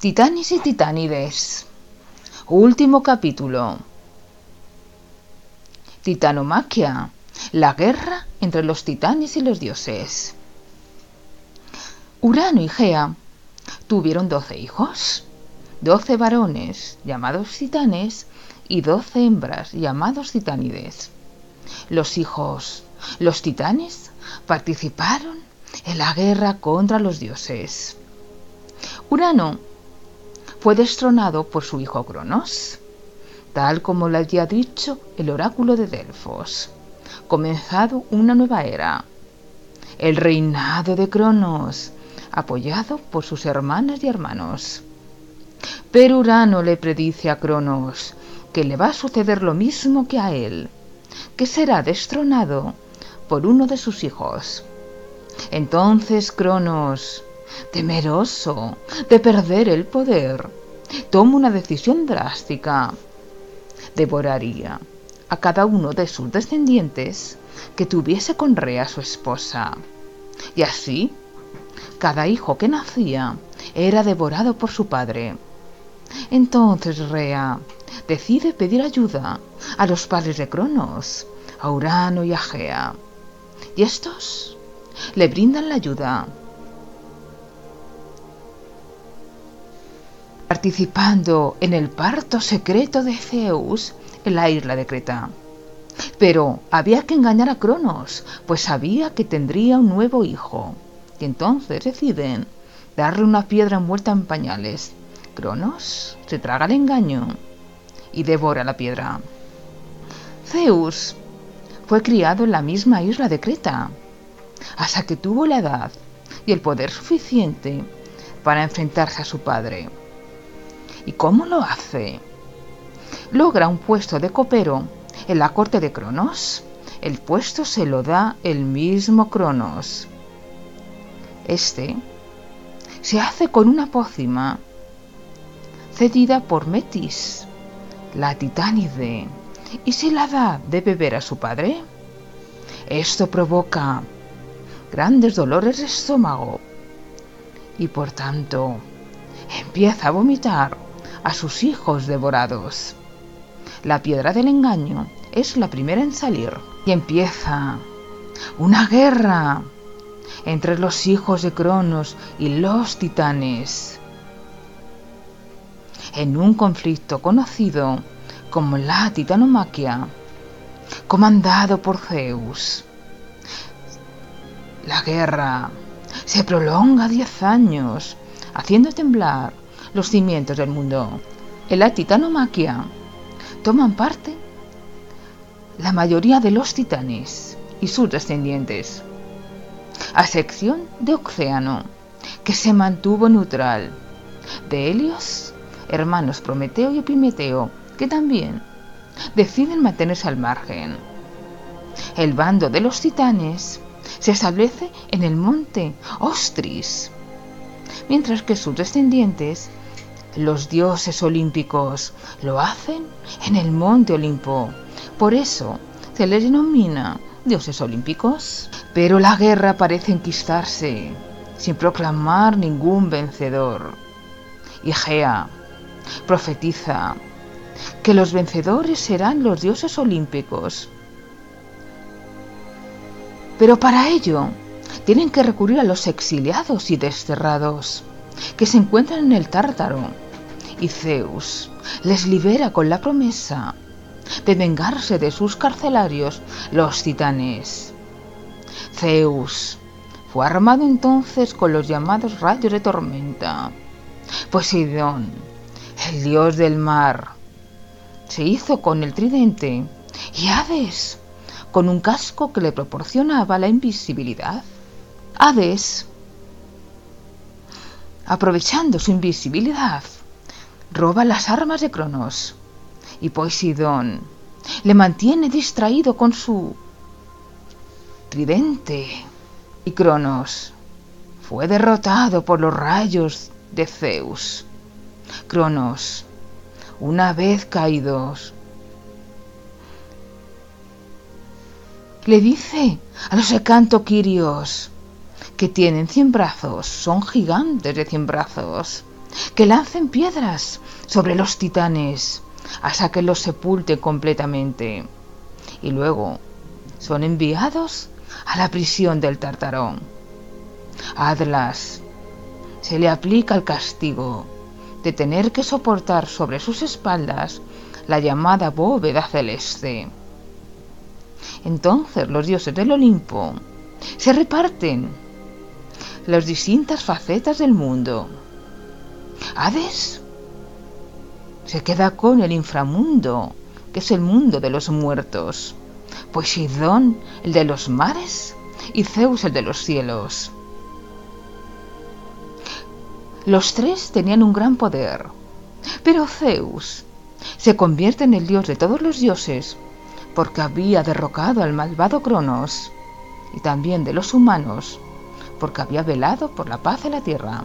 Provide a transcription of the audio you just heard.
Titanes y Titánides. Último capítulo. Titanomaquia. La guerra entre los titanes y los dioses. Urano y Gea tuvieron doce hijos, doce varones llamados titanes y doce hembras llamados titánides. Los hijos, los titanes, participaron en la guerra contra los dioses. Urano fue destronado por su hijo Cronos, tal como le había dicho el oráculo de Delfos. Comenzado una nueva era, el reinado de Cronos, apoyado por sus hermanas y hermanos. Pero Urano le predice a Cronos que le va a suceder lo mismo que a él, que será destronado por uno de sus hijos. Entonces Cronos, temeroso de perder el poder, toma una decisión drástica. Devoraría a cada uno de sus descendientes que tuviese con Rea su esposa. Y así, cada hijo que nacía era devorado por su padre. Entonces Rea decide pedir ayuda a los padres de Cronos, a Urano y a Gea. Y estos le brindan la ayuda. Participando en el parto secreto de Zeus en la isla de Creta. Pero había que engañar a Cronos, pues sabía que tendría un nuevo hijo. Y entonces deciden darle una piedra muerta en pañales. Cronos se traga el engaño y devora la piedra. Zeus fue criado en la misma isla de Creta, hasta que tuvo la edad y el poder suficiente para enfrentarse a su padre. ¿Y cómo lo hace? Logra un puesto de copero en la corte de Cronos. El puesto se lo da el mismo Cronos. Este se hace con una pócima cedida por Metis, la titánide, y se la da de beber a su padre. Esto provoca grandes dolores de estómago y por tanto empieza a vomitar a sus hijos devorados. La piedra del engaño es la primera en salir y empieza una guerra entre los hijos de Cronos y los titanes. En un conflicto conocido como la titanomaquia, comandado por Zeus. La guerra se prolonga diez años, haciendo temblar los cimientos del mundo. En la titanomaquia toman parte la mayoría de los titanes y sus descendientes, a sección de Océano, que se mantuvo neutral, de Helios, hermanos Prometeo y Epimeteo, que también deciden mantenerse al margen. El bando de los titanes se establece en el monte Ostris, mientras que sus descendientes, los dioses olímpicos, lo hacen en el monte Olimpo. Por eso se les denomina dioses olímpicos. Pero la guerra parece enquistarse sin proclamar ningún vencedor. Y profetiza que los vencedores serán los dioses olímpicos. Pero para ello tienen que recurrir a los exiliados y desterrados que se encuentran en el Tártaro. Y Zeus les libera con la promesa de vengarse de sus carcelarios, los titanes. Zeus fue armado entonces con los llamados rayos de tormenta. Poseidón, el dios del mar, se hizo con el tridente y Hades con un casco que le proporcionaba la invisibilidad. Hades, aprovechando su invisibilidad, roba las armas de Cronos y Poseidón le mantiene distraído con su tridente. Y Cronos fue derrotado por los rayos de Zeus. Cronos, una vez caídos, le dice a los ecantoquirios que tienen cien brazos, son gigantes de cien brazos, que lancen piedras sobre los titanes hasta que los sepulte completamente. Y luego son enviados a la prisión del Tartarón. A se le aplica el castigo de tener que soportar sobre sus espaldas la llamada bóveda celeste. Entonces los dioses del Olimpo se reparten las distintas facetas del mundo. Hades se queda con el inframundo, que es el mundo de los muertos. Poseidón, el de los mares, y Zeus, el de los cielos. Los tres tenían un gran poder, pero Zeus se convierte en el dios de todos los dioses porque había derrocado al malvado Cronos y también de los humanos porque había velado por la paz de la tierra.